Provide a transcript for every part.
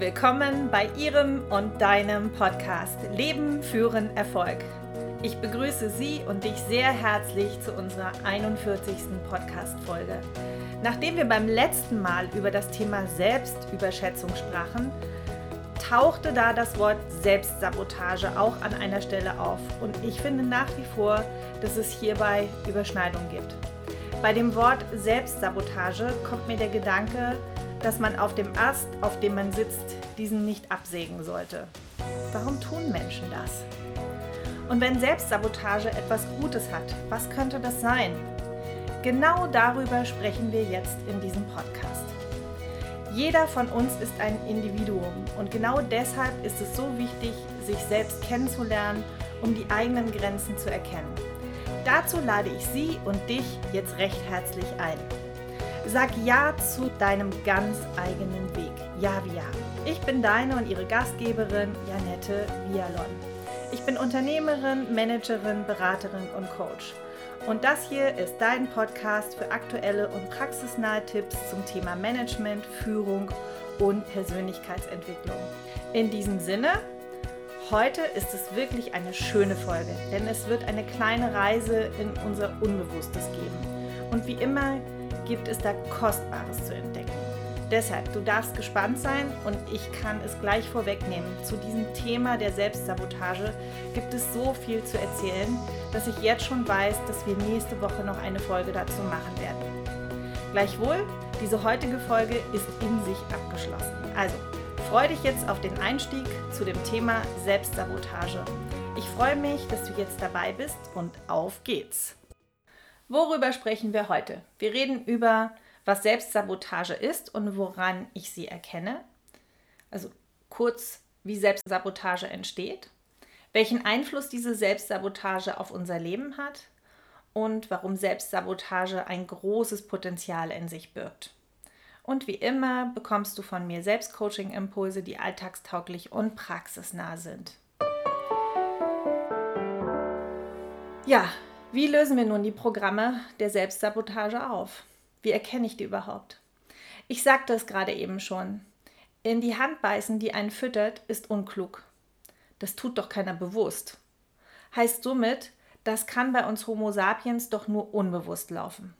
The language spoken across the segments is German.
willkommen bei Ihrem und deinem Podcast Leben führen Erfolg. Ich begrüße Sie und dich sehr herzlich zu unserer 41. Podcast-Folge. Nachdem wir beim letzten Mal über das Thema Selbstüberschätzung sprachen, tauchte da das Wort Selbstsabotage auch an einer Stelle auf und ich finde nach wie vor, dass es hierbei Überschneidung gibt. Bei dem Wort Selbstsabotage kommt mir der Gedanke, dass man auf dem Ast, auf dem man sitzt, diesen nicht absägen sollte. Warum tun Menschen das? Und wenn Selbstsabotage etwas Gutes hat, was könnte das sein? Genau darüber sprechen wir jetzt in diesem Podcast. Jeder von uns ist ein Individuum und genau deshalb ist es so wichtig, sich selbst kennenzulernen, um die eigenen Grenzen zu erkennen. Dazu lade ich Sie und dich jetzt recht herzlich ein. Sag Ja zu deinem ganz eigenen Weg. Ja wie Ja. Ich bin deine und ihre Gastgeberin Janette Vialon. Ich bin Unternehmerin, Managerin, Beraterin und Coach. Und das hier ist dein Podcast für aktuelle und praxisnahe Tipps zum Thema Management, Führung und Persönlichkeitsentwicklung. In diesem Sinne, heute ist es wirklich eine schöne Folge, denn es wird eine kleine Reise in unser Unbewusstes geben. Und wie immer gibt es da Kostbares zu entdecken. Deshalb, du darfst gespannt sein und ich kann es gleich vorwegnehmen. Zu diesem Thema der Selbstsabotage gibt es so viel zu erzählen, dass ich jetzt schon weiß, dass wir nächste Woche noch eine Folge dazu machen werden. Gleichwohl, diese heutige Folge ist in sich abgeschlossen. Also, freue dich jetzt auf den Einstieg zu dem Thema Selbstsabotage. Ich freue mich, dass du jetzt dabei bist und auf geht's! Worüber sprechen wir heute? Wir reden über, was Selbstsabotage ist und woran ich sie erkenne. Also kurz, wie Selbstsabotage entsteht, welchen Einfluss diese Selbstsabotage auf unser Leben hat und warum Selbstsabotage ein großes Potenzial in sich birgt. Und wie immer bekommst du von mir Selbstcoaching-Impulse, die alltagstauglich und praxisnah sind. Ja, wie lösen wir nun die Programme der Selbstsabotage auf? Wie erkenne ich die überhaupt? Ich sagte es gerade eben schon. In die Hand beißen, die einen füttert, ist unklug. Das tut doch keiner bewusst. Heißt somit, das kann bei uns Homo sapiens doch nur unbewusst laufen.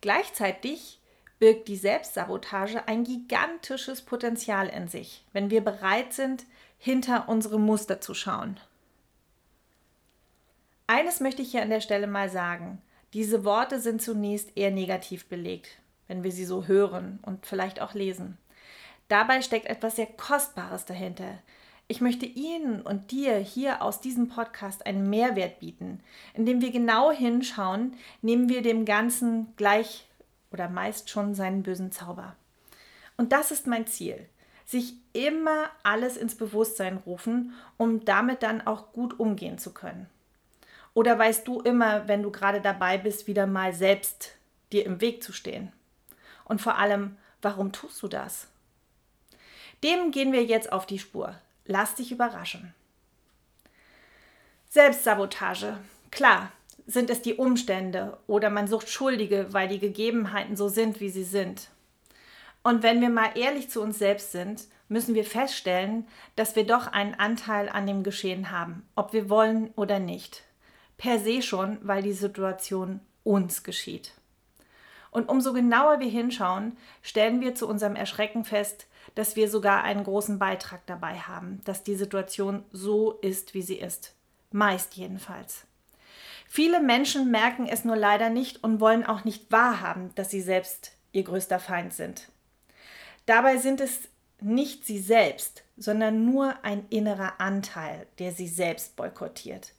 Gleichzeitig birgt die Selbstsabotage ein gigantisches Potenzial in sich, wenn wir bereit sind, hinter unsere Muster zu schauen. Eines möchte ich hier an der Stelle mal sagen. Diese Worte sind zunächst eher negativ belegt, wenn wir sie so hören und vielleicht auch lesen. Dabei steckt etwas sehr Kostbares dahinter. Ich möchte Ihnen und dir hier aus diesem Podcast einen Mehrwert bieten. Indem wir genau hinschauen, nehmen wir dem Ganzen gleich oder meist schon seinen bösen Zauber. Und das ist mein Ziel. Sich immer alles ins Bewusstsein rufen, um damit dann auch gut umgehen zu können. Oder weißt du immer, wenn du gerade dabei bist, wieder mal selbst dir im Weg zu stehen? Und vor allem, warum tust du das? Dem gehen wir jetzt auf die Spur. Lass dich überraschen. Selbstsabotage. Klar, sind es die Umstände oder man sucht Schuldige, weil die Gegebenheiten so sind, wie sie sind. Und wenn wir mal ehrlich zu uns selbst sind, müssen wir feststellen, dass wir doch einen Anteil an dem Geschehen haben, ob wir wollen oder nicht per se schon, weil die Situation uns geschieht. Und umso genauer wir hinschauen, stellen wir zu unserem Erschrecken fest, dass wir sogar einen großen Beitrag dabei haben, dass die Situation so ist, wie sie ist. Meist jedenfalls. Viele Menschen merken es nur leider nicht und wollen auch nicht wahrhaben, dass sie selbst ihr größter Feind sind. Dabei sind es nicht sie selbst, sondern nur ein innerer Anteil, der sie selbst boykottiert.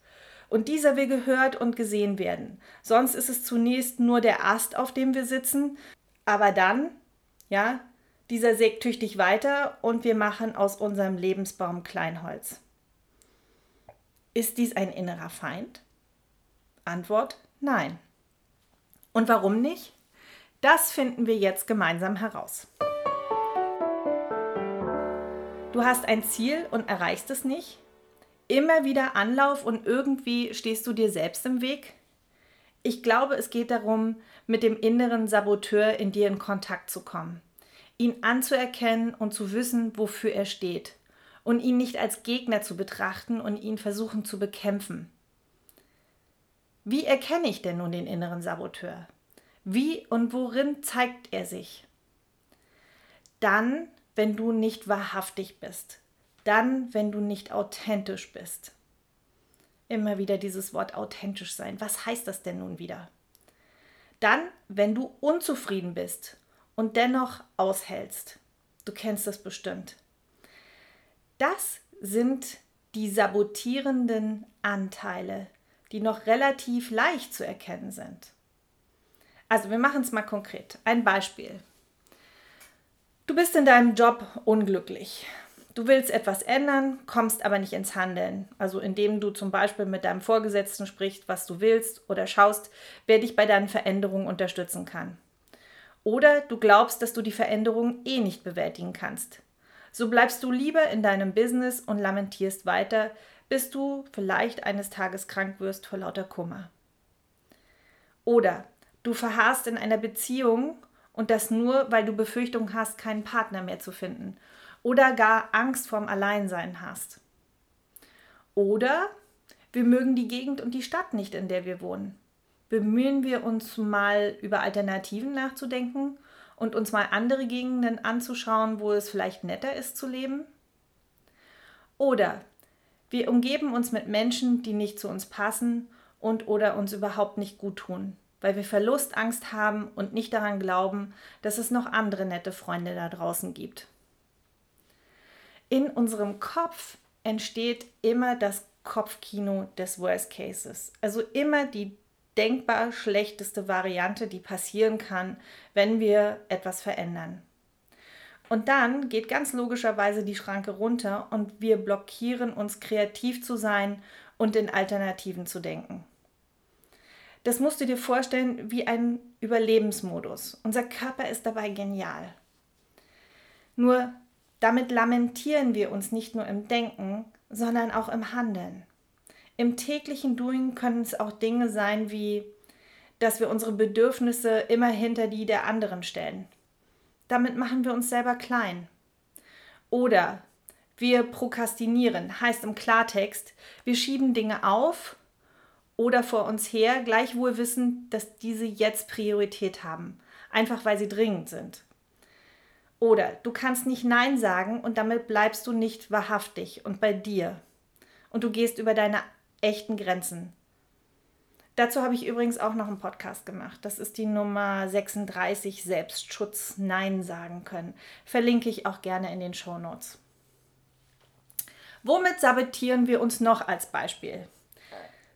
Und dieser will gehört und gesehen werden. Sonst ist es zunächst nur der Ast, auf dem wir sitzen, aber dann, ja, dieser sägt tüchtig weiter und wir machen aus unserem Lebensbaum Kleinholz. Ist dies ein innerer Feind? Antwort nein. Und warum nicht? Das finden wir jetzt gemeinsam heraus. Du hast ein Ziel und erreichst es nicht? Immer wieder Anlauf und irgendwie stehst du dir selbst im Weg? Ich glaube, es geht darum, mit dem inneren Saboteur in dir in Kontakt zu kommen. ihn anzuerkennen und zu wissen, wofür er steht und ihn nicht als Gegner zu betrachten und ihn versuchen zu bekämpfen. Wie erkenne ich denn nun den inneren Saboteur? Wie und worin zeigt er sich? Dann, wenn du nicht wahrhaftig bist. Dann, wenn du nicht authentisch bist. Immer wieder dieses Wort authentisch sein. Was heißt das denn nun wieder? Dann, wenn du unzufrieden bist und dennoch aushältst. Du kennst das bestimmt. Das sind die sabotierenden Anteile, die noch relativ leicht zu erkennen sind. Also wir machen es mal konkret. Ein Beispiel. Du bist in deinem Job unglücklich. Du willst etwas ändern, kommst aber nicht ins Handeln. Also indem du zum Beispiel mit deinem Vorgesetzten sprichst, was du willst oder schaust, wer dich bei deinen Veränderungen unterstützen kann. Oder du glaubst, dass du die Veränderung eh nicht bewältigen kannst. So bleibst du lieber in deinem Business und lamentierst weiter, bis du vielleicht eines Tages krank wirst vor lauter Kummer. Oder du verharrst in einer Beziehung und das nur, weil du Befürchtung hast, keinen Partner mehr zu finden oder gar Angst vorm Alleinsein hast. Oder wir mögen die Gegend und die Stadt nicht, in der wir wohnen. Bemühen wir uns mal über Alternativen nachzudenken und uns mal andere Gegenden anzuschauen, wo es vielleicht netter ist zu leben? Oder wir umgeben uns mit Menschen, die nicht zu uns passen und oder uns überhaupt nicht gut tun, weil wir Verlustangst haben und nicht daran glauben, dass es noch andere nette Freunde da draußen gibt. In unserem Kopf entsteht immer das Kopfkino des Worst Cases, also immer die denkbar schlechteste Variante, die passieren kann, wenn wir etwas verändern. Und dann geht ganz logischerweise die Schranke runter und wir blockieren uns kreativ zu sein und in Alternativen zu denken. Das musst du dir vorstellen wie ein Überlebensmodus. Unser Körper ist dabei genial. Nur damit lamentieren wir uns nicht nur im Denken, sondern auch im Handeln. Im täglichen Doing können es auch Dinge sein wie, dass wir unsere Bedürfnisse immer hinter die der anderen stellen. Damit machen wir uns selber klein. Oder wir prokrastinieren, heißt im Klartext, wir schieben Dinge auf oder vor uns her, gleichwohl wissen, dass diese jetzt Priorität haben, einfach weil sie dringend sind. Oder du kannst nicht Nein sagen und damit bleibst du nicht wahrhaftig und bei dir. Und du gehst über deine echten Grenzen. Dazu habe ich übrigens auch noch einen Podcast gemacht. Das ist die Nummer 36 Selbstschutz Nein sagen können. Verlinke ich auch gerne in den Show Notes. Womit sabotieren wir uns noch als Beispiel?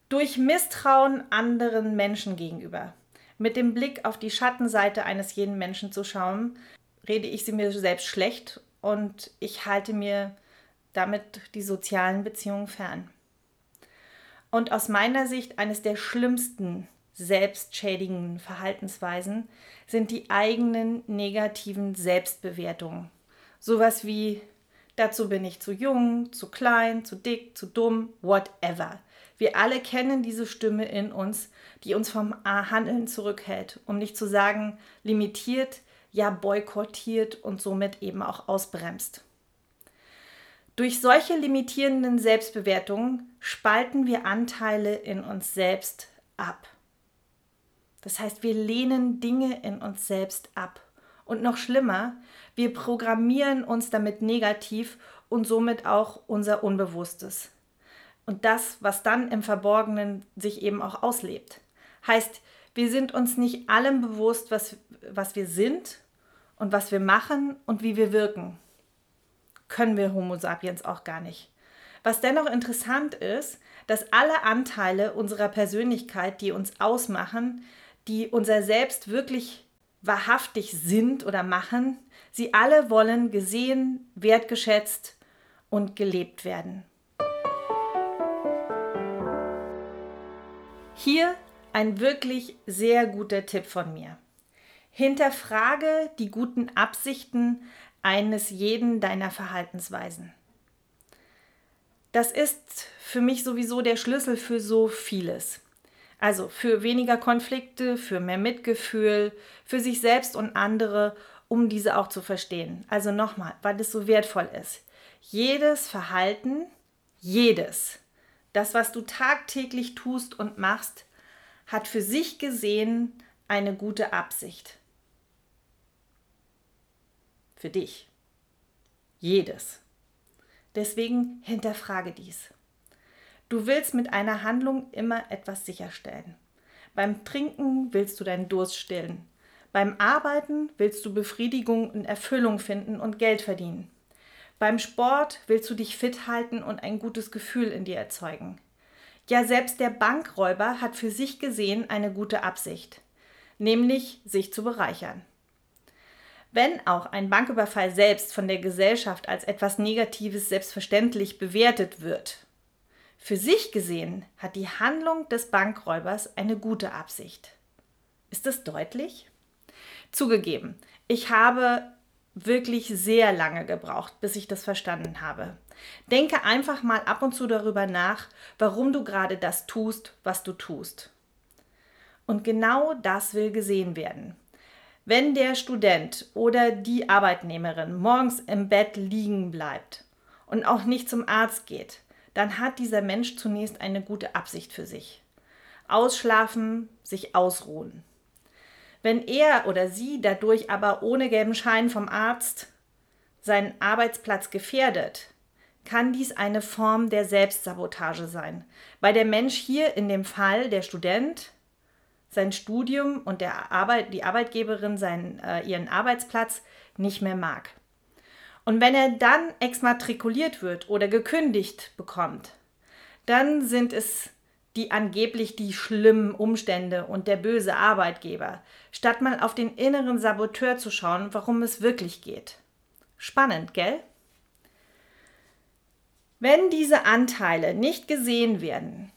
Durch Misstrauen anderen Menschen gegenüber. Mit dem Blick auf die Schattenseite eines jeden Menschen zu schauen, rede ich sie mir selbst schlecht und ich halte mir damit die sozialen Beziehungen fern. Und aus meiner Sicht eines der schlimmsten selbstschädigenden Verhaltensweisen sind die eigenen negativen Selbstbewertungen. Sowas wie dazu bin ich zu jung, zu klein, zu dick, zu dumm, whatever. Wir alle kennen diese Stimme in uns, die uns vom Handeln zurückhält, um nicht zu sagen limitiert, ja boykottiert und somit eben auch ausbremst. Durch solche limitierenden Selbstbewertungen spalten wir Anteile in uns selbst ab. Das heißt, wir lehnen Dinge in uns selbst ab. Und noch schlimmer, wir programmieren uns damit negativ und somit auch unser Unbewusstes. Und das, was dann im Verborgenen sich eben auch auslebt. Heißt, wir sind uns nicht allem bewusst, was, was wir sind und was wir machen und wie wir wirken. Können wir Homo sapiens auch gar nicht. Was dennoch interessant ist, dass alle Anteile unserer Persönlichkeit, die uns ausmachen, die unser Selbst wirklich wahrhaftig sind oder machen, sie alle wollen gesehen, wertgeschätzt und gelebt werden. Hier ein wirklich sehr guter Tipp von mir. Hinterfrage die guten Absichten eines jeden deiner Verhaltensweisen. Das ist für mich sowieso der Schlüssel für so vieles. Also für weniger Konflikte, für mehr Mitgefühl, für sich selbst und andere um diese auch zu verstehen. Also nochmal, weil es so wertvoll ist. Jedes Verhalten, jedes, das, was du tagtäglich tust und machst, hat für sich gesehen eine gute Absicht. Für dich. Jedes. Deswegen hinterfrage dies. Du willst mit einer Handlung immer etwas sicherstellen. Beim Trinken willst du deinen Durst stillen. Beim Arbeiten willst du Befriedigung und Erfüllung finden und Geld verdienen. Beim Sport willst du dich fit halten und ein gutes Gefühl in dir erzeugen. Ja, selbst der Bankräuber hat für sich gesehen eine gute Absicht, nämlich sich zu bereichern. Wenn auch ein Banküberfall selbst von der Gesellschaft als etwas Negatives selbstverständlich bewertet wird, für sich gesehen hat die Handlung des Bankräubers eine gute Absicht. Ist das deutlich? Zugegeben, ich habe wirklich sehr lange gebraucht, bis ich das verstanden habe. Denke einfach mal ab und zu darüber nach, warum du gerade das tust, was du tust. Und genau das will gesehen werden. Wenn der Student oder die Arbeitnehmerin morgens im Bett liegen bleibt und auch nicht zum Arzt geht, dann hat dieser Mensch zunächst eine gute Absicht für sich. Ausschlafen, sich ausruhen. Wenn er oder sie dadurch aber ohne gelben Schein vom Arzt seinen Arbeitsplatz gefährdet, kann dies eine Form der Selbstsabotage sein, weil der Mensch hier in dem Fall der Student sein Studium und der Arbeit, die Arbeitgeberin seinen, äh, ihren Arbeitsplatz nicht mehr mag. Und wenn er dann exmatrikuliert wird oder gekündigt bekommt, dann sind es die angeblich die schlimmen Umstände und der böse Arbeitgeber, statt mal auf den inneren Saboteur zu schauen, warum es wirklich geht. Spannend, gell? Wenn diese Anteile nicht gesehen werden,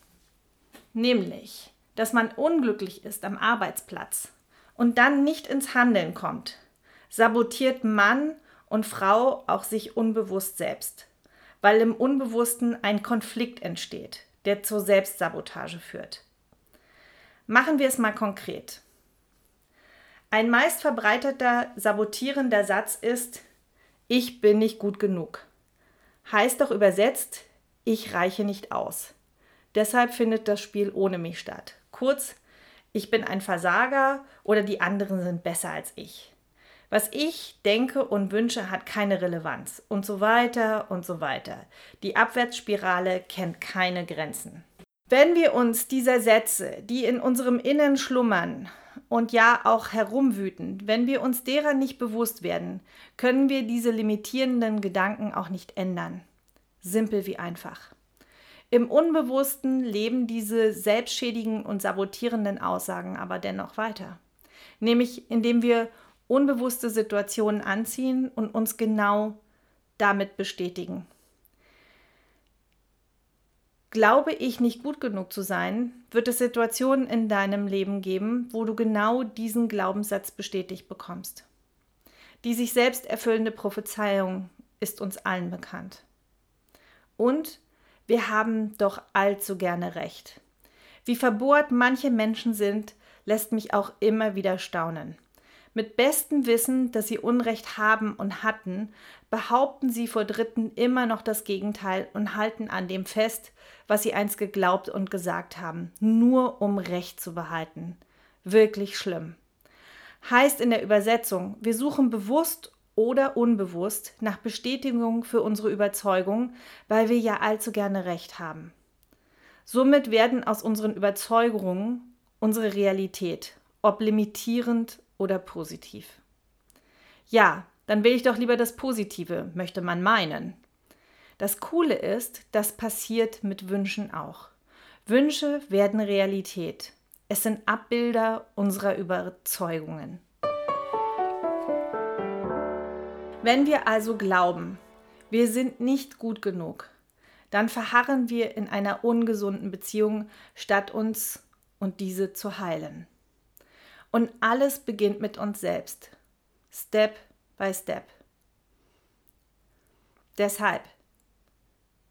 nämlich, dass man unglücklich ist am Arbeitsplatz und dann nicht ins Handeln kommt, sabotiert Mann und Frau auch sich unbewusst selbst, weil im Unbewussten ein Konflikt entsteht, der zur Selbstsabotage führt. Machen wir es mal konkret. Ein meist verbreiteter sabotierender Satz ist, ich bin nicht gut genug. Heißt doch übersetzt, ich reiche nicht aus. Deshalb findet das Spiel ohne mich statt. Kurz, ich bin ein Versager oder die anderen sind besser als ich. Was ich denke und wünsche, hat keine Relevanz und so weiter und so weiter. Die Abwärtsspirale kennt keine Grenzen. Wenn wir uns dieser Sätze, die in unserem Innern schlummern und ja auch herumwüten, wenn wir uns derer nicht bewusst werden, können wir diese limitierenden Gedanken auch nicht ändern. Simpel wie einfach. Im Unbewussten leben diese selbstschädigen und sabotierenden Aussagen aber dennoch weiter. Nämlich indem wir unbewusste Situationen anziehen und uns genau damit bestätigen. Glaube ich nicht gut genug zu sein, wird es Situationen in deinem Leben geben, wo du genau diesen Glaubenssatz bestätigt bekommst. Die sich selbst erfüllende Prophezeiung ist uns allen bekannt. Und wir haben doch allzu gerne recht. Wie verbohrt manche Menschen sind, lässt mich auch immer wieder staunen. Mit bestem Wissen, dass sie Unrecht haben und hatten, behaupten sie vor Dritten immer noch das Gegenteil und halten an dem fest, was sie einst geglaubt und gesagt haben, nur um Recht zu behalten. Wirklich schlimm. Heißt in der Übersetzung, wir suchen bewusst oder unbewusst nach Bestätigung für unsere Überzeugung, weil wir ja allzu gerne Recht haben. Somit werden aus unseren Überzeugungen unsere Realität, ob limitierend oder positiv? Ja, dann will ich doch lieber das Positive, möchte man meinen. Das Coole ist, das passiert mit Wünschen auch. Wünsche werden Realität. Es sind Abbilder unserer Überzeugungen. Wenn wir also glauben, wir sind nicht gut genug, dann verharren wir in einer ungesunden Beziehung, statt uns und diese zu heilen. Und alles beginnt mit uns selbst. Step by Step. Deshalb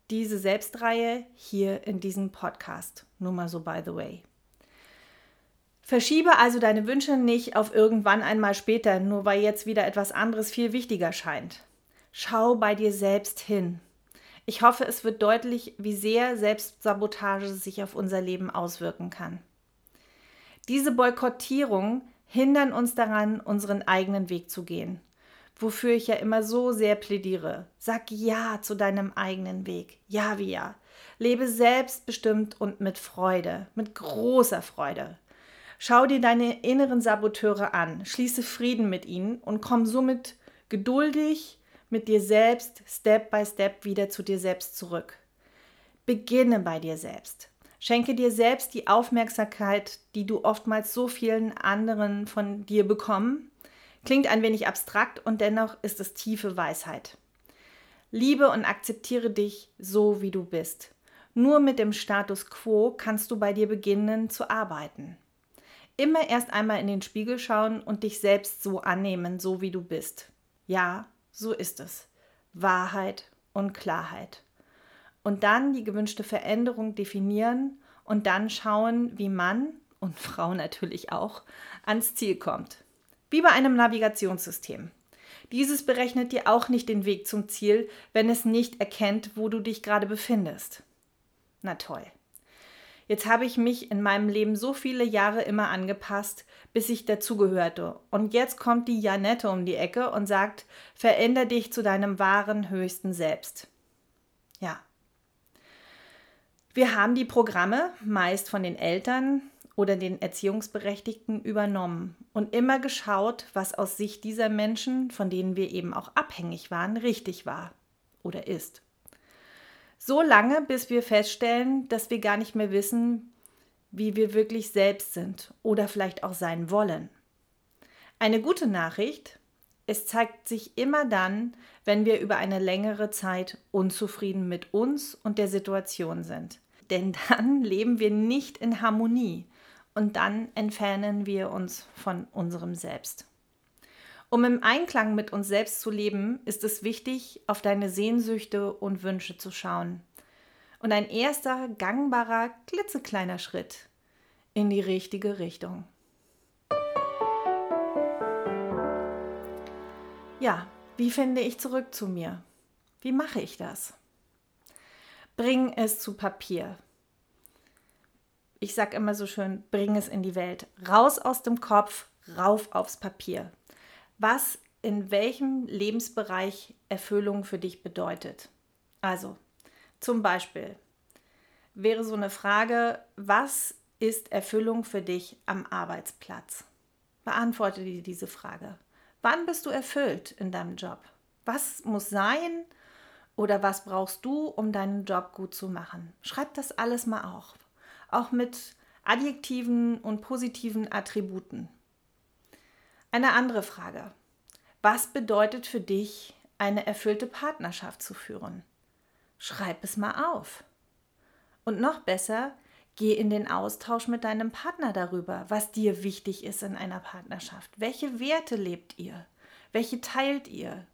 diese Selbstreihe hier in diesem Podcast. Nur mal so by the way. Verschiebe also deine Wünsche nicht auf irgendwann einmal später, nur weil jetzt wieder etwas anderes viel wichtiger scheint. Schau bei dir selbst hin. Ich hoffe, es wird deutlich, wie sehr Selbstsabotage sich auf unser Leben auswirken kann. Diese Boykottierung hindern uns daran, unseren eigenen Weg zu gehen, wofür ich ja immer so sehr plädiere. Sag Ja zu deinem eigenen Weg. Ja wie ja. Lebe selbstbestimmt und mit Freude, mit großer Freude. Schau dir deine inneren Saboteure an, schließe Frieden mit ihnen und komm somit geduldig mit dir selbst Step by Step wieder zu dir selbst zurück. Beginne bei dir selbst. Schenke dir selbst die Aufmerksamkeit, die du oftmals so vielen anderen von dir bekommen. Klingt ein wenig abstrakt und dennoch ist es tiefe Weisheit. Liebe und akzeptiere dich so, wie du bist. Nur mit dem Status quo kannst du bei dir beginnen zu arbeiten. Immer erst einmal in den Spiegel schauen und dich selbst so annehmen, so wie du bist. Ja, so ist es. Wahrheit und Klarheit. Und dann die gewünschte Veränderung definieren und dann schauen, wie Mann und Frau natürlich auch ans Ziel kommt. Wie bei einem Navigationssystem. Dieses berechnet dir auch nicht den Weg zum Ziel, wenn es nicht erkennt, wo du dich gerade befindest. Na toll. Jetzt habe ich mich in meinem Leben so viele Jahre immer angepasst, bis ich dazugehörte. Und jetzt kommt die Janette um die Ecke und sagt, veränder dich zu deinem wahren, höchsten Selbst. Ja. Wir haben die Programme meist von den Eltern oder den Erziehungsberechtigten übernommen und immer geschaut, was aus Sicht dieser Menschen, von denen wir eben auch abhängig waren, richtig war oder ist. So lange, bis wir feststellen, dass wir gar nicht mehr wissen, wie wir wirklich selbst sind oder vielleicht auch sein wollen. Eine gute Nachricht, es zeigt sich immer dann, wenn wir über eine längere Zeit unzufrieden mit uns und der Situation sind. Denn dann leben wir nicht in Harmonie und dann entfernen wir uns von unserem Selbst. Um im Einklang mit uns selbst zu leben, ist es wichtig, auf deine Sehnsüchte und Wünsche zu schauen. Und ein erster gangbarer, klitzekleiner Schritt in die richtige Richtung. Ja, wie finde ich zurück zu mir? Wie mache ich das? Bring es zu Papier. Ich sage immer so schön, bring es in die Welt. Raus aus dem Kopf, rauf aufs Papier was in welchem Lebensbereich Erfüllung für dich bedeutet. Also zum Beispiel wäre so eine Frage, was ist Erfüllung für dich am Arbeitsplatz? Beantworte dir diese Frage. Wann bist du erfüllt in deinem Job? Was muss sein oder was brauchst du, um deinen Job gut zu machen? Schreib das alles mal auf. Auch mit Adjektiven und positiven Attributen. Eine andere Frage. Was bedeutet für dich, eine erfüllte Partnerschaft zu führen? Schreib es mal auf. Und noch besser, geh in den Austausch mit deinem Partner darüber, was dir wichtig ist in einer Partnerschaft. Welche Werte lebt ihr? Welche teilt ihr?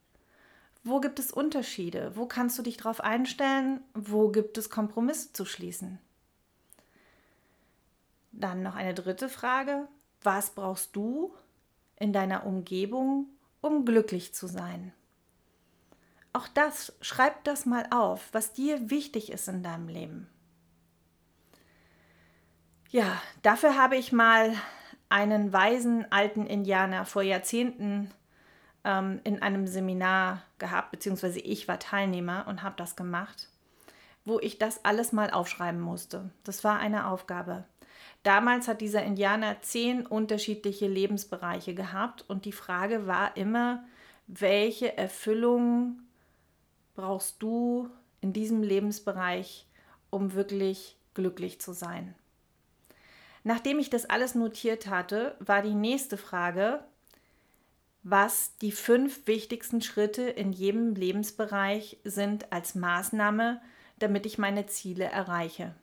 Wo gibt es Unterschiede? Wo kannst du dich darauf einstellen? Wo gibt es Kompromisse zu schließen? Dann noch eine dritte Frage. Was brauchst du, in deiner Umgebung, um glücklich zu sein. Auch das, schreib das mal auf, was dir wichtig ist in deinem Leben. Ja, dafür habe ich mal einen weisen alten Indianer vor Jahrzehnten ähm, in einem Seminar gehabt, beziehungsweise ich war Teilnehmer und habe das gemacht, wo ich das alles mal aufschreiben musste. Das war eine Aufgabe. Damals hat dieser Indianer zehn unterschiedliche Lebensbereiche gehabt und die Frage war immer, welche Erfüllung brauchst du in diesem Lebensbereich, um wirklich glücklich zu sein? Nachdem ich das alles notiert hatte, war die nächste Frage, was die fünf wichtigsten Schritte in jedem Lebensbereich sind als Maßnahme, damit ich meine Ziele erreiche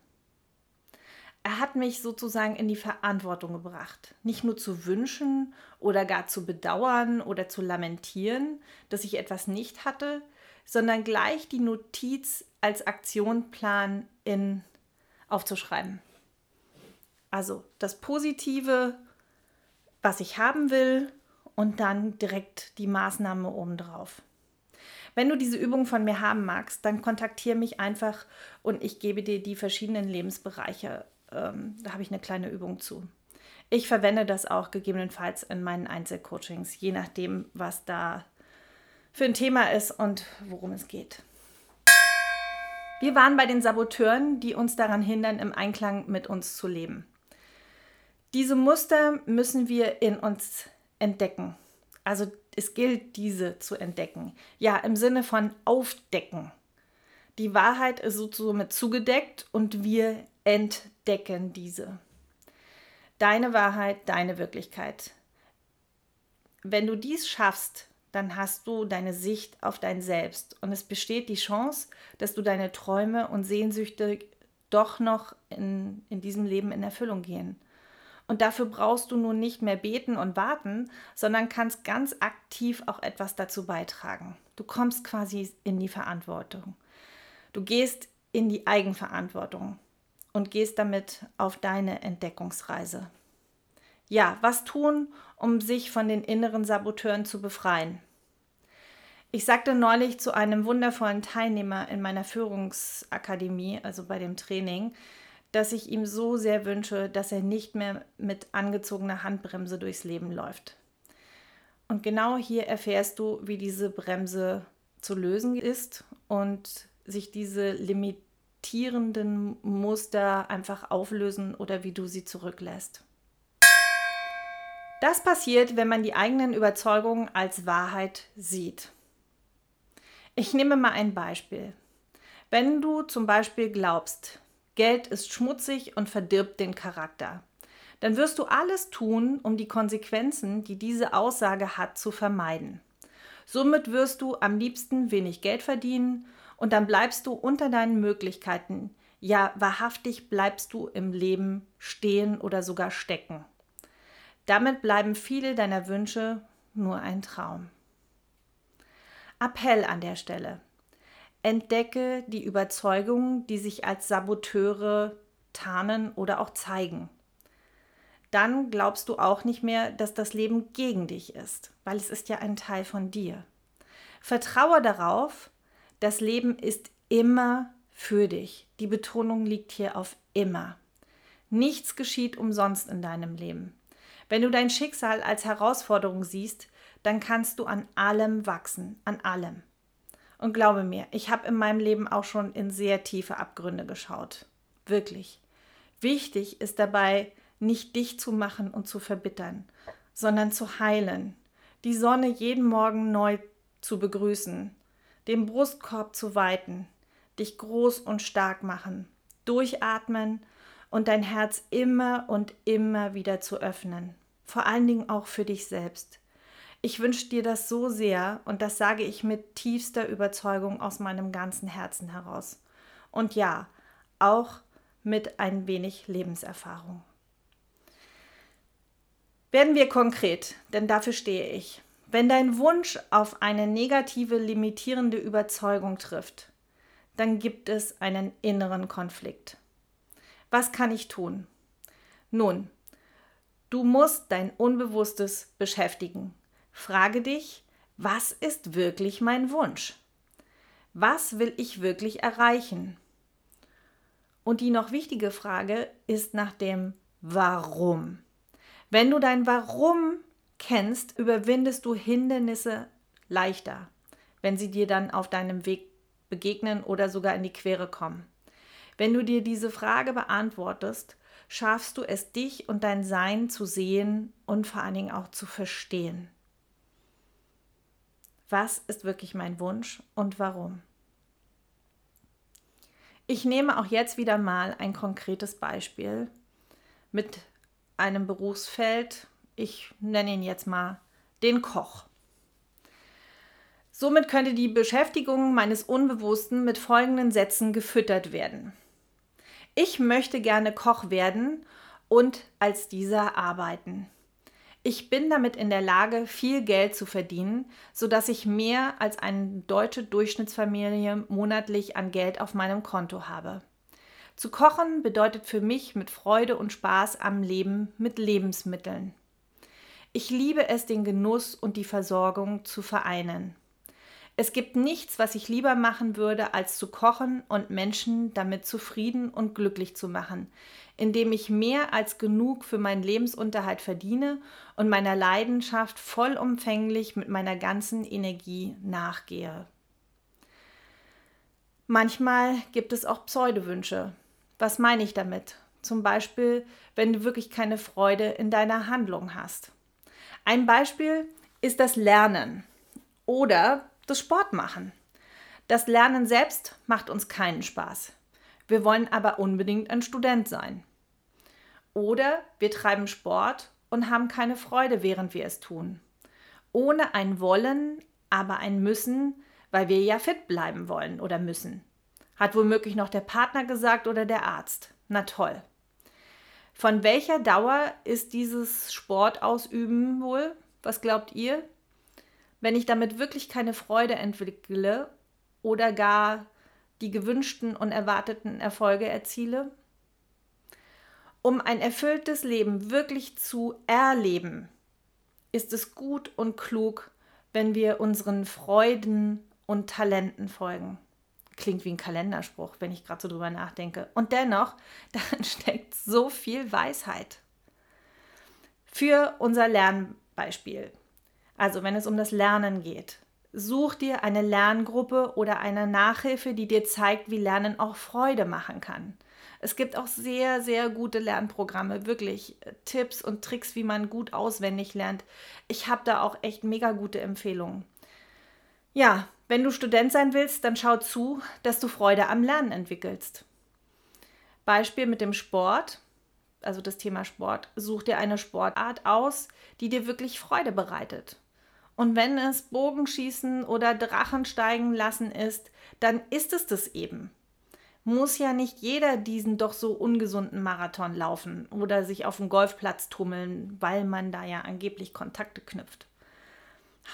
er hat mich sozusagen in die Verantwortung gebracht. Nicht nur zu wünschen oder gar zu bedauern oder zu lamentieren, dass ich etwas nicht hatte, sondern gleich die Notiz als Aktionplan in aufzuschreiben. Also das Positive, was ich haben will und dann direkt die Maßnahme obendrauf. Wenn du diese Übung von mir haben magst, dann kontaktiere mich einfach und ich gebe dir die verschiedenen Lebensbereiche. Ähm, da habe ich eine kleine Übung zu. Ich verwende das auch gegebenenfalls in meinen Einzelcoachings, je nachdem, was da für ein Thema ist und worum es geht. Wir waren bei den Saboteuren, die uns daran hindern, im Einklang mit uns zu leben. Diese Muster müssen wir in uns entdecken. Also es gilt, diese zu entdecken. Ja, im Sinne von aufdecken. Die Wahrheit ist somit zugedeckt und wir entdecken diese. Deine Wahrheit, deine Wirklichkeit. Wenn du dies schaffst, dann hast du deine Sicht auf dein Selbst und es besteht die Chance, dass du deine Träume und Sehnsüchte doch noch in, in diesem Leben in Erfüllung gehen. Und dafür brauchst du nun nicht mehr beten und warten, sondern kannst ganz aktiv auch etwas dazu beitragen. Du kommst quasi in die Verantwortung. Du gehst in die Eigenverantwortung und gehst damit auf deine Entdeckungsreise. Ja, was tun, um sich von den inneren Saboteuren zu befreien? Ich sagte neulich zu einem wundervollen Teilnehmer in meiner Führungsakademie, also bei dem Training, dass ich ihm so sehr wünsche, dass er nicht mehr mit angezogener Handbremse durchs Leben läuft. Und genau hier erfährst du, wie diese Bremse zu lösen ist und sich diese limitierenden Muster einfach auflösen oder wie du sie zurücklässt. Das passiert, wenn man die eigenen Überzeugungen als Wahrheit sieht. Ich nehme mal ein Beispiel. Wenn du zum Beispiel glaubst, Geld ist schmutzig und verdirbt den Charakter. Dann wirst du alles tun, um die Konsequenzen, die diese Aussage hat, zu vermeiden. Somit wirst du am liebsten wenig Geld verdienen und dann bleibst du unter deinen Möglichkeiten. Ja, wahrhaftig bleibst du im Leben stehen oder sogar stecken. Damit bleiben viele deiner Wünsche nur ein Traum. Appell an der Stelle. Entdecke die Überzeugungen, die sich als Saboteure tarnen oder auch zeigen. Dann glaubst du auch nicht mehr, dass das Leben gegen dich ist, weil es ist ja ein Teil von dir. Vertraue darauf, das Leben ist immer für dich. Die Betonung liegt hier auf immer. Nichts geschieht umsonst in deinem Leben. Wenn du dein Schicksal als Herausforderung siehst, dann kannst du an allem wachsen, an allem. Und glaube mir, ich habe in meinem Leben auch schon in sehr tiefe Abgründe geschaut. Wirklich. Wichtig ist dabei, nicht dich zu machen und zu verbittern, sondern zu heilen, die Sonne jeden Morgen neu zu begrüßen, den Brustkorb zu weiten, dich groß und stark machen, durchatmen und dein Herz immer und immer wieder zu öffnen, vor allen Dingen auch für dich selbst. Ich wünsche dir das so sehr und das sage ich mit tiefster Überzeugung aus meinem ganzen Herzen heraus. Und ja, auch mit ein wenig Lebenserfahrung. Werden wir konkret, denn dafür stehe ich. Wenn dein Wunsch auf eine negative, limitierende Überzeugung trifft, dann gibt es einen inneren Konflikt. Was kann ich tun? Nun, du musst dein Unbewusstes beschäftigen. Frage dich, was ist wirklich mein Wunsch? Was will ich wirklich erreichen? Und die noch wichtige Frage ist nach dem Warum. Wenn du dein Warum kennst, überwindest du Hindernisse leichter, wenn sie dir dann auf deinem Weg begegnen oder sogar in die Quere kommen. Wenn du dir diese Frage beantwortest, schaffst du es, dich und dein Sein zu sehen und vor allen Dingen auch zu verstehen. Was ist wirklich mein Wunsch und warum? Ich nehme auch jetzt wieder mal ein konkretes Beispiel mit einem Berufsfeld. Ich nenne ihn jetzt mal den Koch. Somit könnte die Beschäftigung meines Unbewussten mit folgenden Sätzen gefüttert werden. Ich möchte gerne Koch werden und als dieser arbeiten. Ich bin damit in der Lage, viel Geld zu verdienen, sodass ich mehr als eine deutsche Durchschnittsfamilie monatlich an Geld auf meinem Konto habe. Zu kochen bedeutet für mich mit Freude und Spaß am Leben mit Lebensmitteln. Ich liebe es, den Genuss und die Versorgung zu vereinen. Es gibt nichts, was ich lieber machen würde, als zu kochen und Menschen damit zufrieden und glücklich zu machen, indem ich mehr als genug für meinen Lebensunterhalt verdiene und meiner Leidenschaft vollumfänglich mit meiner ganzen Energie nachgehe. Manchmal gibt es auch Pseudowünsche. Was meine ich damit? Zum Beispiel, wenn du wirklich keine Freude in deiner Handlung hast. Ein Beispiel ist das Lernen oder das Sport machen. Das Lernen selbst macht uns keinen Spaß. Wir wollen aber unbedingt ein Student sein. Oder wir treiben Sport und haben keine Freude, während wir es tun. Ohne ein Wollen, aber ein Müssen, weil wir ja fit bleiben wollen oder müssen. Hat womöglich noch der Partner gesagt oder der Arzt. Na toll. Von welcher Dauer ist dieses Sportausüben wohl? Was glaubt ihr? wenn ich damit wirklich keine Freude entwickle oder gar die gewünschten und erwarteten Erfolge erziele? Um ein erfülltes Leben wirklich zu erleben, ist es gut und klug, wenn wir unseren Freuden und Talenten folgen. Klingt wie ein Kalenderspruch, wenn ich gerade so drüber nachdenke. Und dennoch, darin steckt so viel Weisheit. Für unser Lernbeispiel. Also wenn es um das Lernen geht. Such dir eine Lerngruppe oder eine Nachhilfe, die dir zeigt, wie Lernen auch Freude machen kann. Es gibt auch sehr, sehr gute Lernprogramme, wirklich äh, Tipps und Tricks, wie man gut auswendig lernt. Ich habe da auch echt mega gute Empfehlungen. Ja, wenn du Student sein willst, dann schau zu, dass du Freude am Lernen entwickelst. Beispiel mit dem Sport also das Thema Sport, such dir eine Sportart aus, die dir wirklich Freude bereitet. Und wenn es Bogenschießen oder Drachensteigen lassen ist, dann ist es das eben. Muss ja nicht jeder diesen doch so ungesunden Marathon laufen oder sich auf dem Golfplatz tummeln, weil man da ja angeblich Kontakte knüpft.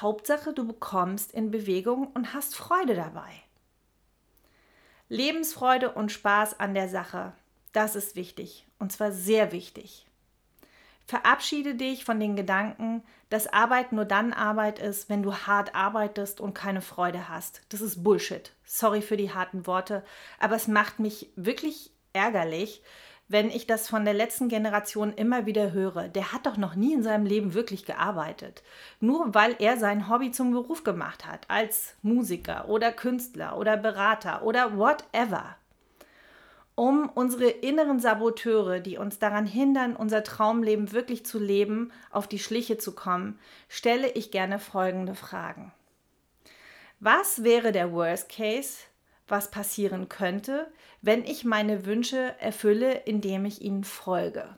Hauptsache, du bekommst in Bewegung und hast Freude dabei. Lebensfreude und Spaß an der Sache, das ist wichtig und zwar sehr wichtig. Verabschiede dich von den Gedanken, dass Arbeit nur dann Arbeit ist, wenn du hart arbeitest und keine Freude hast. Das ist Bullshit. Sorry für die harten Worte, aber es macht mich wirklich ärgerlich, wenn ich das von der letzten Generation immer wieder höre. Der hat doch noch nie in seinem Leben wirklich gearbeitet. Nur weil er sein Hobby zum Beruf gemacht hat, als Musiker oder Künstler oder Berater oder whatever um unsere inneren Saboteure, die uns daran hindern, unser Traumleben wirklich zu leben, auf die Schliche zu kommen, stelle ich gerne folgende Fragen. Was wäre der Worst Case, was passieren könnte, wenn ich meine Wünsche erfülle, indem ich ihnen folge?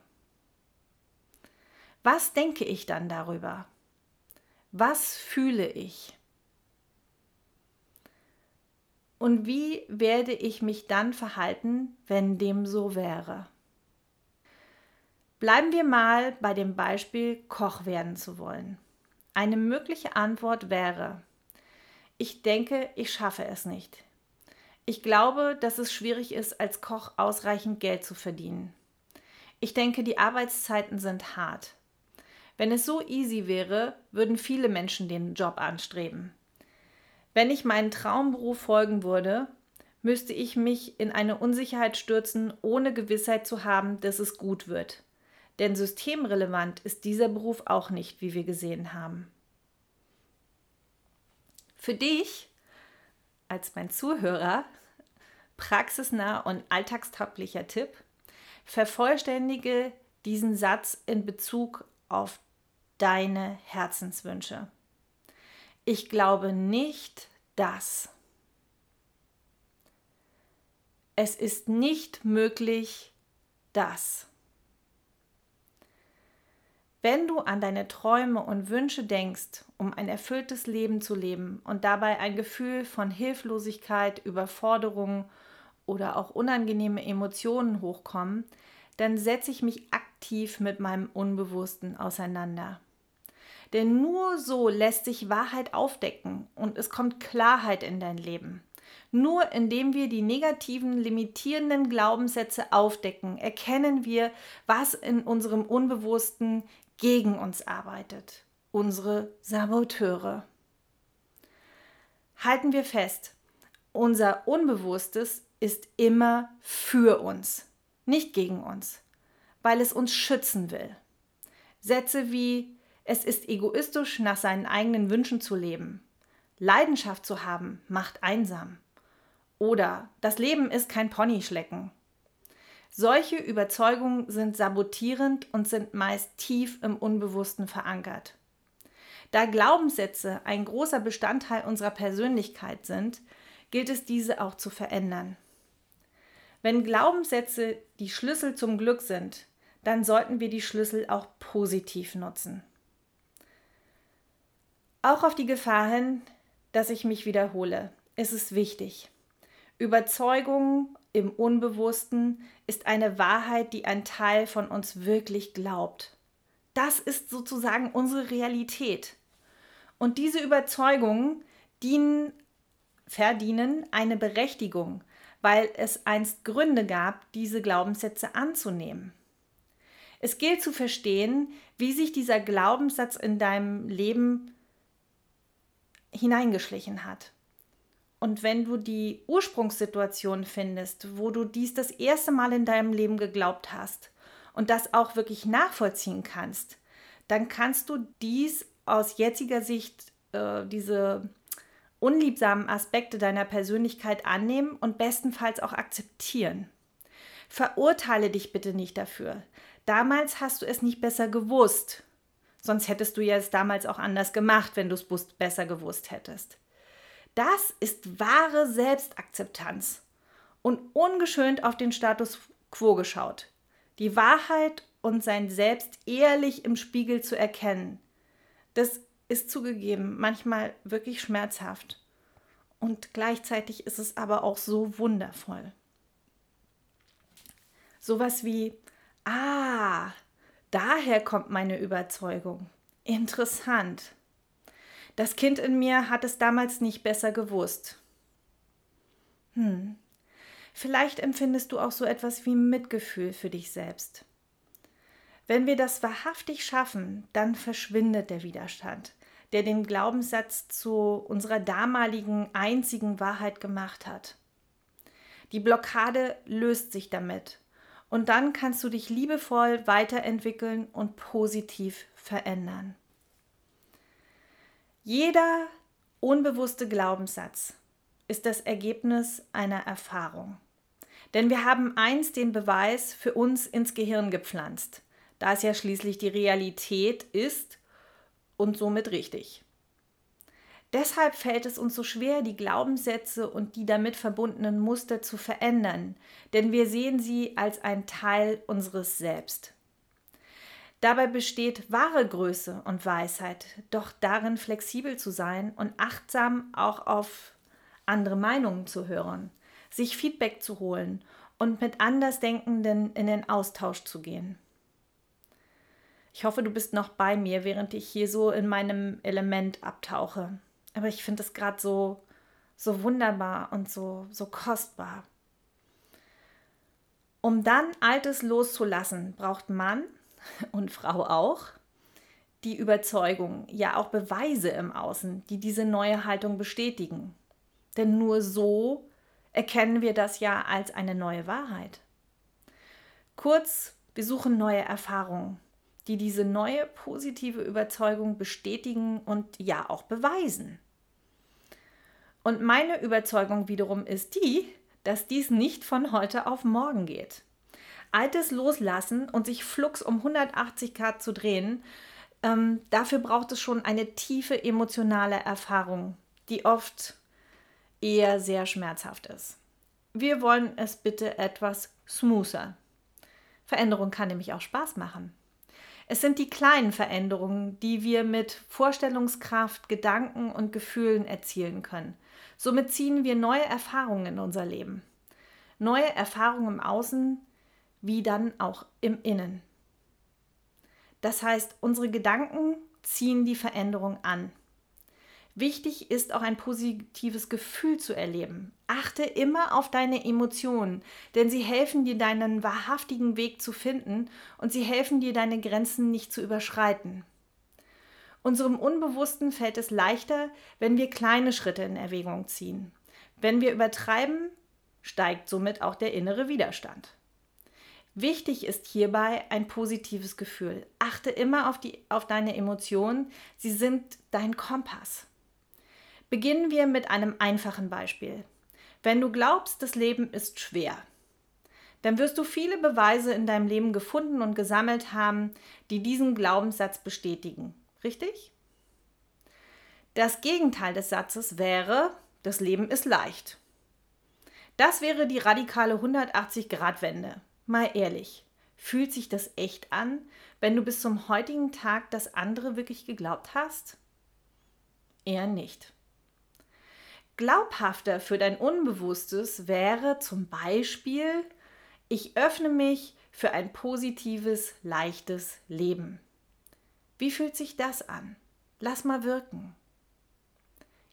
Was denke ich dann darüber? Was fühle ich? Und wie werde ich mich dann verhalten, wenn dem so wäre? Bleiben wir mal bei dem Beispiel, Koch werden zu wollen. Eine mögliche Antwort wäre, ich denke, ich schaffe es nicht. Ich glaube, dass es schwierig ist, als Koch ausreichend Geld zu verdienen. Ich denke, die Arbeitszeiten sind hart. Wenn es so easy wäre, würden viele Menschen den Job anstreben. Wenn ich meinen Traumberuf folgen würde, müsste ich mich in eine Unsicherheit stürzen, ohne Gewissheit zu haben, dass es gut wird. Denn systemrelevant ist dieser Beruf auch nicht, wie wir gesehen haben. Für dich als mein Zuhörer praxisnah und alltagstauglicher Tipp, vervollständige diesen Satz in Bezug auf deine Herzenswünsche. Ich glaube nicht, dass es ist nicht möglich, dass. Wenn du an deine Träume und Wünsche denkst, um ein erfülltes Leben zu leben und dabei ein Gefühl von Hilflosigkeit, Überforderung oder auch unangenehme Emotionen hochkommen, dann setze ich mich aktiv mit meinem Unbewussten auseinander. Denn nur so lässt sich Wahrheit aufdecken und es kommt Klarheit in dein Leben. Nur indem wir die negativen, limitierenden Glaubenssätze aufdecken, erkennen wir, was in unserem Unbewussten gegen uns arbeitet. Unsere Saboteure. Halten wir fest, unser Unbewusstes ist immer für uns, nicht gegen uns, weil es uns schützen will. Sätze wie es ist egoistisch, nach seinen eigenen Wünschen zu leben. Leidenschaft zu haben, macht einsam. Oder das Leben ist kein Ponyschlecken. Solche Überzeugungen sind sabotierend und sind meist tief im Unbewussten verankert. Da Glaubenssätze ein großer Bestandteil unserer Persönlichkeit sind, gilt es diese auch zu verändern. Wenn Glaubenssätze die Schlüssel zum Glück sind, dann sollten wir die Schlüssel auch positiv nutzen. Auch auf die Gefahr hin, dass ich mich wiederhole, ist es wichtig. Überzeugung im Unbewussten ist eine Wahrheit, die ein Teil von uns wirklich glaubt. Das ist sozusagen unsere Realität. Und diese Überzeugungen dienen, verdienen eine Berechtigung, weil es einst Gründe gab, diese Glaubenssätze anzunehmen. Es gilt zu verstehen, wie sich dieser Glaubenssatz in deinem Leben hineingeschlichen hat. Und wenn du die Ursprungssituation findest, wo du dies das erste Mal in deinem Leben geglaubt hast und das auch wirklich nachvollziehen kannst, dann kannst du dies aus jetziger Sicht, äh, diese unliebsamen Aspekte deiner Persönlichkeit annehmen und bestenfalls auch akzeptieren. Verurteile dich bitte nicht dafür. Damals hast du es nicht besser gewusst. Sonst hättest du ja es damals auch anders gemacht, wenn du es besser gewusst hättest. Das ist wahre Selbstakzeptanz und ungeschönt auf den Status quo geschaut. Die Wahrheit und sein Selbst ehrlich im Spiegel zu erkennen. Das ist zugegeben manchmal wirklich schmerzhaft. Und gleichzeitig ist es aber auch so wundervoll. Sowas wie, ah, daher kommt meine Überzeugung. Interessant. Das Kind in mir hat es damals nicht besser gewusst. Hm. Vielleicht empfindest du auch so etwas wie Mitgefühl für dich selbst. Wenn wir das wahrhaftig schaffen, dann verschwindet der Widerstand, der den Glaubenssatz zu unserer damaligen einzigen Wahrheit gemacht hat. Die Blockade löst sich damit und dann kannst du dich liebevoll weiterentwickeln und positiv verändern. Jeder unbewusste Glaubenssatz ist das Ergebnis einer Erfahrung. Denn wir haben einst den Beweis für uns ins Gehirn gepflanzt, da es ja schließlich die Realität ist und somit richtig. Deshalb fällt es uns so schwer, die Glaubenssätze und die damit verbundenen Muster zu verändern, denn wir sehen sie als ein Teil unseres Selbst. Dabei besteht wahre Größe und Weisheit, doch darin flexibel zu sein und achtsam auch auf andere Meinungen zu hören, sich Feedback zu holen und mit Andersdenkenden in den Austausch zu gehen. Ich hoffe, du bist noch bei mir, während ich hier so in meinem Element abtauche. Aber ich finde es gerade so, so wunderbar und so, so kostbar. Um dann Altes loszulassen, braucht man und Frau auch, die Überzeugung, ja auch Beweise im Außen, die diese neue Haltung bestätigen. Denn nur so erkennen wir das ja als eine neue Wahrheit. Kurz, wir suchen neue Erfahrungen, die diese neue positive Überzeugung bestätigen und ja auch beweisen. Und meine Überzeugung wiederum ist die, dass dies nicht von heute auf morgen geht. Altes loslassen und sich flugs um 180 Grad zu drehen, ähm, dafür braucht es schon eine tiefe emotionale Erfahrung, die oft eher sehr schmerzhaft ist. Wir wollen es bitte etwas smoother. Veränderung kann nämlich auch Spaß machen. Es sind die kleinen Veränderungen, die wir mit Vorstellungskraft, Gedanken und Gefühlen erzielen können. Somit ziehen wir neue Erfahrungen in unser Leben. Neue Erfahrungen im Außen, wie dann auch im Innen. Das heißt, unsere Gedanken ziehen die Veränderung an. Wichtig ist auch ein positives Gefühl zu erleben. Achte immer auf deine Emotionen, denn sie helfen dir, deinen wahrhaftigen Weg zu finden und sie helfen dir, deine Grenzen nicht zu überschreiten. Unserem Unbewussten fällt es leichter, wenn wir kleine Schritte in Erwägung ziehen. Wenn wir übertreiben, steigt somit auch der innere Widerstand. Wichtig ist hierbei ein positives Gefühl. Achte immer auf, die, auf deine Emotionen, sie sind dein Kompass. Beginnen wir mit einem einfachen Beispiel. Wenn du glaubst, das Leben ist schwer, dann wirst du viele Beweise in deinem Leben gefunden und gesammelt haben, die diesen Glaubenssatz bestätigen. Richtig? Das Gegenteil des Satzes wäre, das Leben ist leicht. Das wäre die radikale 180-Grad-Wende. Mal ehrlich, fühlt sich das echt an, wenn du bis zum heutigen Tag das andere wirklich geglaubt hast? Eher nicht. Glaubhafter für dein Unbewusstes wäre zum Beispiel, ich öffne mich für ein positives, leichtes Leben. Wie fühlt sich das an? Lass mal wirken.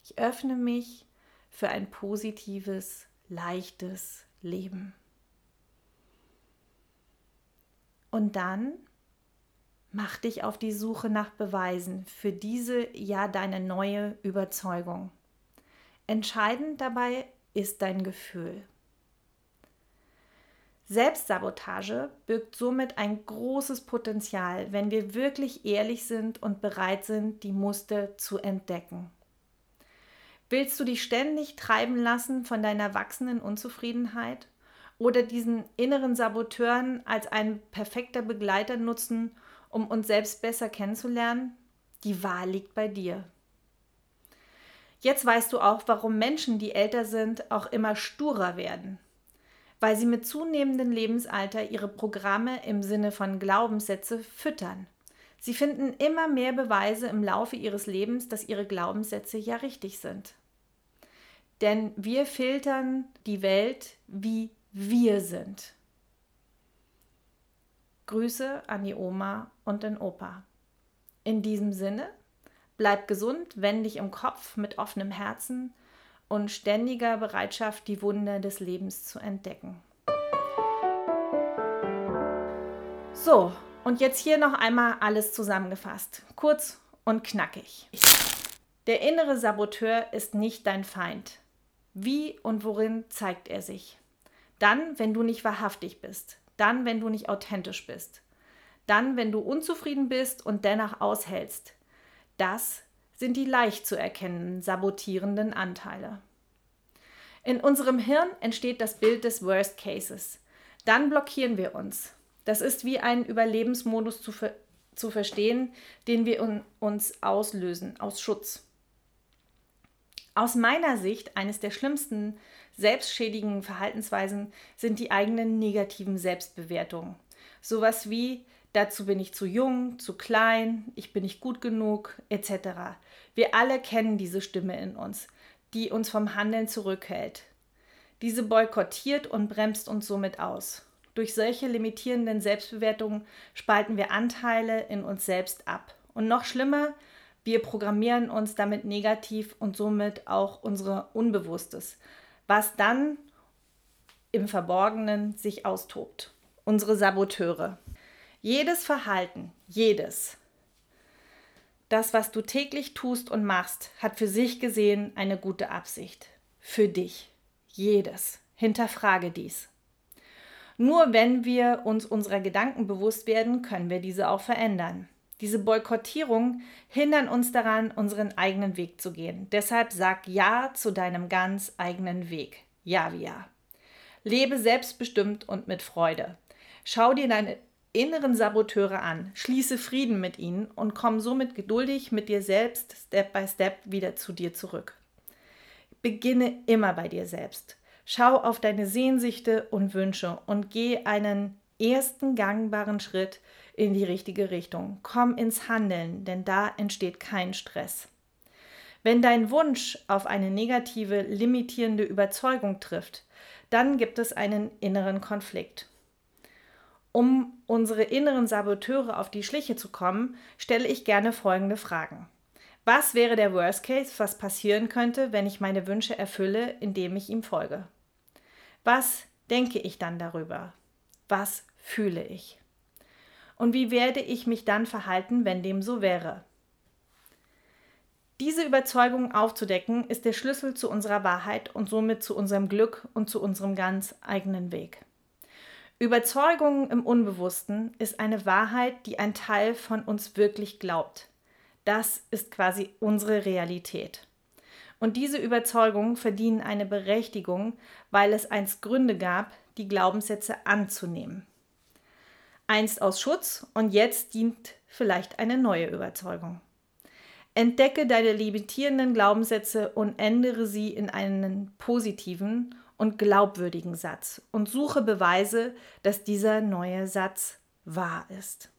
Ich öffne mich für ein positives, leichtes Leben. Und dann mach dich auf die Suche nach Beweisen für diese ja deine neue Überzeugung. Entscheidend dabei ist dein Gefühl. Selbstsabotage birgt somit ein großes Potenzial, wenn wir wirklich ehrlich sind und bereit sind, die Muster zu entdecken. Willst du dich ständig treiben lassen von deiner wachsenden Unzufriedenheit oder diesen inneren Saboteuren als ein perfekter Begleiter nutzen, um uns selbst besser kennenzulernen? Die Wahl liegt bei dir. Jetzt weißt du auch, warum Menschen, die älter sind, auch immer sturer werden. Weil sie mit zunehmendem Lebensalter ihre Programme im Sinne von Glaubenssätze füttern. Sie finden immer mehr Beweise im Laufe ihres Lebens, dass ihre Glaubenssätze ja richtig sind. Denn wir filtern die Welt, wie wir sind. Grüße an die Oma und den Opa. In diesem Sinne, Bleib gesund, wende dich im Kopf mit offenem Herzen und ständiger Bereitschaft, die Wunder des Lebens zu entdecken. So, und jetzt hier noch einmal alles zusammengefasst. Kurz und knackig. Der innere Saboteur ist nicht dein Feind. Wie und worin zeigt er sich? Dann, wenn du nicht wahrhaftig bist. Dann, wenn du nicht authentisch bist. Dann, wenn du unzufrieden bist und dennoch aushältst. Das sind die leicht zu erkennenden sabotierenden Anteile. In unserem Hirn entsteht das Bild des Worst Cases. Dann blockieren wir uns. Das ist wie ein Überlebensmodus zu, ver zu verstehen, den wir un uns auslösen, aus Schutz. Aus meiner Sicht eines der schlimmsten selbstschädigen Verhaltensweisen sind die eigenen negativen Selbstbewertungen. Sowas wie Dazu bin ich zu jung, zu klein, ich bin nicht gut genug, etc. Wir alle kennen diese Stimme in uns, die uns vom Handeln zurückhält. Diese boykottiert und bremst uns somit aus. Durch solche limitierenden Selbstbewertungen spalten wir Anteile in uns selbst ab. Und noch schlimmer, wir programmieren uns damit negativ und somit auch unsere Unbewusstes, was dann im Verborgenen sich austobt. Unsere Saboteure. Jedes Verhalten, jedes, das, was du täglich tust und machst, hat für sich gesehen eine gute Absicht. Für dich. Jedes. Hinterfrage dies. Nur wenn wir uns unserer Gedanken bewusst werden, können wir diese auch verändern. Diese Boykottierung hindern uns daran, unseren eigenen Weg zu gehen. Deshalb sag Ja zu deinem ganz eigenen Weg. Ja wie ja. Lebe selbstbestimmt und mit Freude. Schau dir deine inneren Saboteure an, schließe Frieden mit ihnen und komm somit geduldig mit dir selbst Step by Step wieder zu dir zurück. Beginne immer bei dir selbst. Schau auf deine Sehnsüchte und Wünsche und geh einen ersten gangbaren Schritt in die richtige Richtung. Komm ins Handeln, denn da entsteht kein Stress. Wenn dein Wunsch auf eine negative, limitierende Überzeugung trifft, dann gibt es einen inneren Konflikt. Um unsere inneren Saboteure auf die Schliche zu kommen, stelle ich gerne folgende Fragen. Was wäre der Worst Case, was passieren könnte, wenn ich meine Wünsche erfülle, indem ich ihm folge? Was denke ich dann darüber? Was fühle ich? Und wie werde ich mich dann verhalten, wenn dem so wäre? Diese Überzeugung aufzudecken, ist der Schlüssel zu unserer Wahrheit und somit zu unserem Glück und zu unserem ganz eigenen Weg. Überzeugung im Unbewussten ist eine Wahrheit, die ein Teil von uns wirklich glaubt. Das ist quasi unsere Realität. Und diese Überzeugungen verdienen eine Berechtigung, weil es einst Gründe gab, die Glaubenssätze anzunehmen. Einst aus Schutz und jetzt dient vielleicht eine neue Überzeugung. Entdecke deine limitierenden Glaubenssätze und ändere sie in einen positiven und glaubwürdigen Satz und suche Beweise, dass dieser neue Satz wahr ist.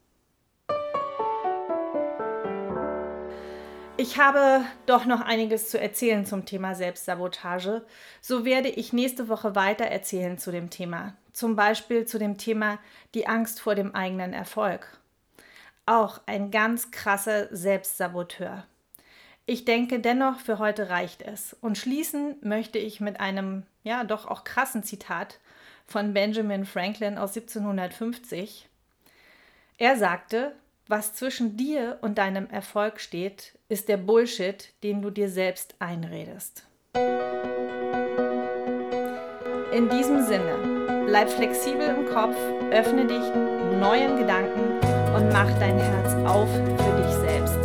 Ich habe doch noch einiges zu erzählen zum Thema Selbstsabotage. So werde ich nächste Woche weiter erzählen zu dem Thema. Zum Beispiel zu dem Thema die Angst vor dem eigenen Erfolg. Auch ein ganz krasser Selbstsaboteur. Ich denke dennoch, für heute reicht es. Und schließen möchte ich mit einem, ja, doch auch krassen Zitat von Benjamin Franklin aus 1750. Er sagte, was zwischen dir und deinem Erfolg steht, ist der Bullshit, den du dir selbst einredest. In diesem Sinne, bleib flexibel im Kopf, öffne dich neuen Gedanken und mach dein Herz auf für dich selbst.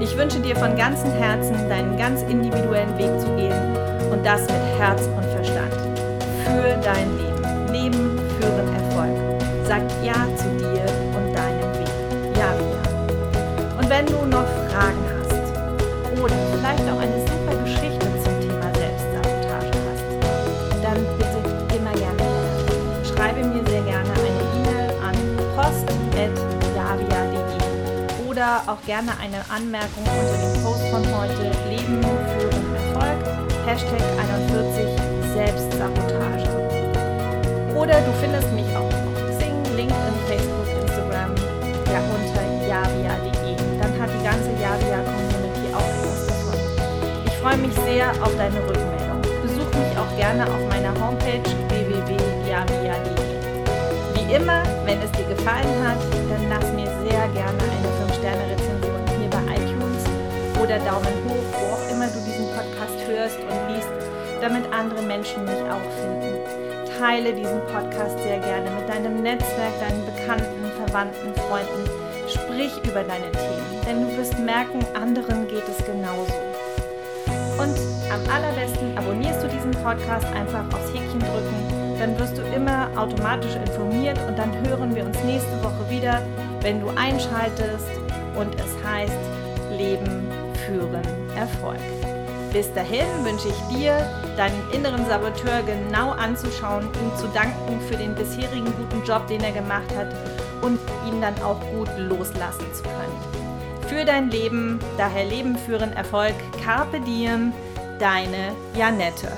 Ich wünsche dir von ganzem Herzen, deinen ganz individuellen Weg zu gehen und das mit Herz und Verstand. Für dein Leben. Auch gerne eine Anmerkung unter dem Post von heute Leben führen Erfolg Hashtag 41 Selbstsabotage. Oder du findest mich auch auf Xing, LinkedIn, Facebook, Instagram, ja unter javia.de. Dann hat die ganze Javia-Community auch freue mich sehr auf deine Rückmeldung. Besuch mich auch gerne auf meiner Homepage www.javia.de. Wie immer, wenn es dir gefallen hat, dann lass mir oder Daumen hoch, wo auch immer du diesen Podcast hörst und liest, damit andere Menschen mich auch finden. Teile diesen Podcast sehr gerne mit deinem Netzwerk, deinen Bekannten, Verwandten, Freunden. Sprich über deine Themen, denn du wirst merken, anderen geht es genauso. Und am allerbesten abonnierst du diesen Podcast einfach aufs Häkchen drücken. Dann wirst du immer automatisch informiert und dann hören wir uns nächste Woche wieder, wenn du einschaltest und es heißt Leben Erfolg. Bis dahin wünsche ich dir, deinen inneren Saboteur genau anzuschauen, ihm zu danken für den bisherigen guten Job, den er gemacht hat und ihn dann auch gut loslassen zu können für dein Leben. Daher Leben führen Erfolg. Carpe Diem, deine Janette.